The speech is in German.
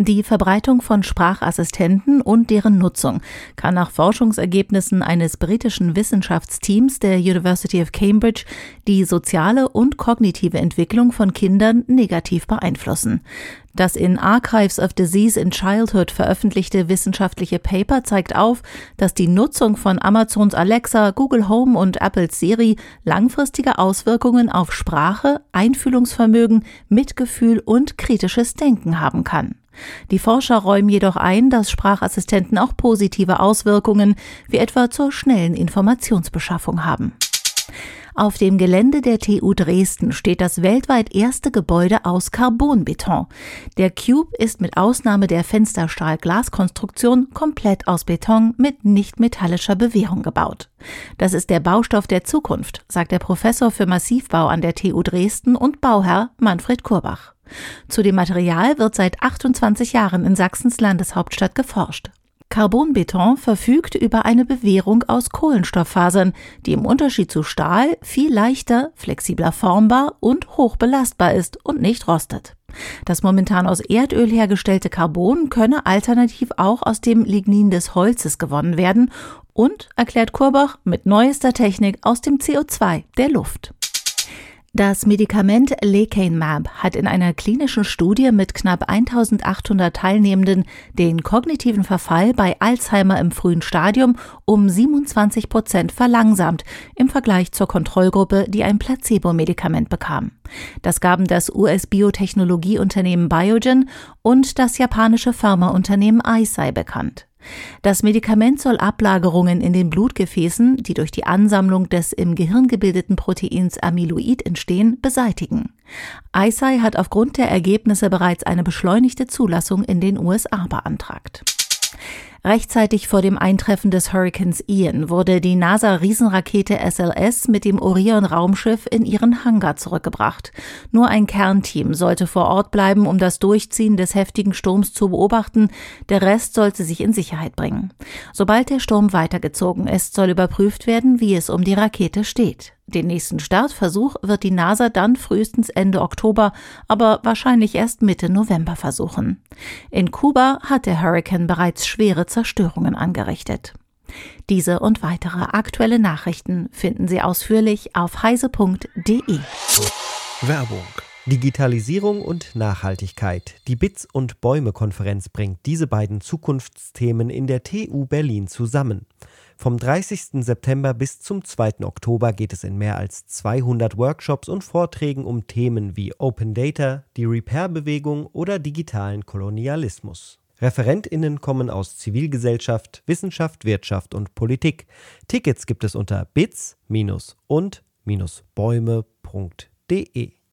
Die Verbreitung von Sprachassistenten und deren Nutzung kann nach Forschungsergebnissen eines britischen Wissenschaftsteams der University of Cambridge die soziale und kognitive Entwicklung von Kindern negativ beeinflussen. Das in Archives of Disease in Childhood veröffentlichte wissenschaftliche Paper zeigt auf, dass die Nutzung von Amazons Alexa, Google Home und Apples Siri langfristige Auswirkungen auf Sprache, Einfühlungsvermögen, Mitgefühl und kritisches Denken haben kann. Die Forscher räumen jedoch ein, dass Sprachassistenten auch positive Auswirkungen, wie etwa zur schnellen Informationsbeschaffung haben. Auf dem Gelände der TU Dresden steht das weltweit erste Gebäude aus Carbonbeton. Der Cube ist mit Ausnahme der Fensterstahl-Glaskonstruktion komplett aus Beton mit nicht metallischer Bewehrung gebaut. Das ist der Baustoff der Zukunft, sagt der Professor für Massivbau an der TU Dresden und Bauherr Manfred Kurbach. Zu dem Material wird seit 28 Jahren in Sachsens Landeshauptstadt geforscht. Carbonbeton verfügt über eine Bewehrung aus Kohlenstofffasern, die im Unterschied zu Stahl viel leichter, flexibler formbar und hoch belastbar ist und nicht rostet. Das momentan aus Erdöl hergestellte Carbon könne alternativ auch aus dem Lignin des Holzes gewonnen werden und, erklärt Kurbach, mit neuester Technik aus dem CO2 der Luft. Das Medikament Lecanemab hat in einer klinischen Studie mit knapp 1800 Teilnehmenden den kognitiven Verfall bei Alzheimer im frühen Stadium um 27 Prozent verlangsamt im Vergleich zur Kontrollgruppe, die ein Placebo-Medikament bekam. Das gaben das US-Biotechnologieunternehmen Biogen und das japanische Pharmaunternehmen Eisai bekannt. Das Medikament soll Ablagerungen in den Blutgefäßen, die durch die Ansammlung des im Gehirn gebildeten Proteins Amyloid entstehen, beseitigen. Eisai hat aufgrund der Ergebnisse bereits eine beschleunigte Zulassung in den USA beantragt. Rechtzeitig vor dem Eintreffen des Hurrikans Ian wurde die NASA-Riesenrakete SLS mit dem Orion-Raumschiff in ihren Hangar zurückgebracht. Nur ein Kernteam sollte vor Ort bleiben, um das Durchziehen des heftigen Sturms zu beobachten. Der Rest sollte sich in Sicherheit bringen. Sobald der Sturm weitergezogen ist, soll überprüft werden, wie es um die Rakete steht. Den nächsten Startversuch wird die NASA dann frühestens Ende Oktober, aber wahrscheinlich erst Mitte November versuchen. In Kuba hat der Hurrikan bereits schwere Zerstörungen angerichtet. Diese und weitere aktuelle Nachrichten finden Sie ausführlich auf heise.de. Werbung Digitalisierung und Nachhaltigkeit. Die Bits und Bäume Konferenz bringt diese beiden Zukunftsthemen in der TU Berlin zusammen. Vom 30. September bis zum 2. Oktober geht es in mehr als 200 Workshops und Vorträgen um Themen wie Open Data, die Repair-Bewegung oder digitalen Kolonialismus. ReferentInnen kommen aus Zivilgesellschaft, Wissenschaft, Wirtschaft und Politik. Tickets gibt es unter bits- und-bäume.de.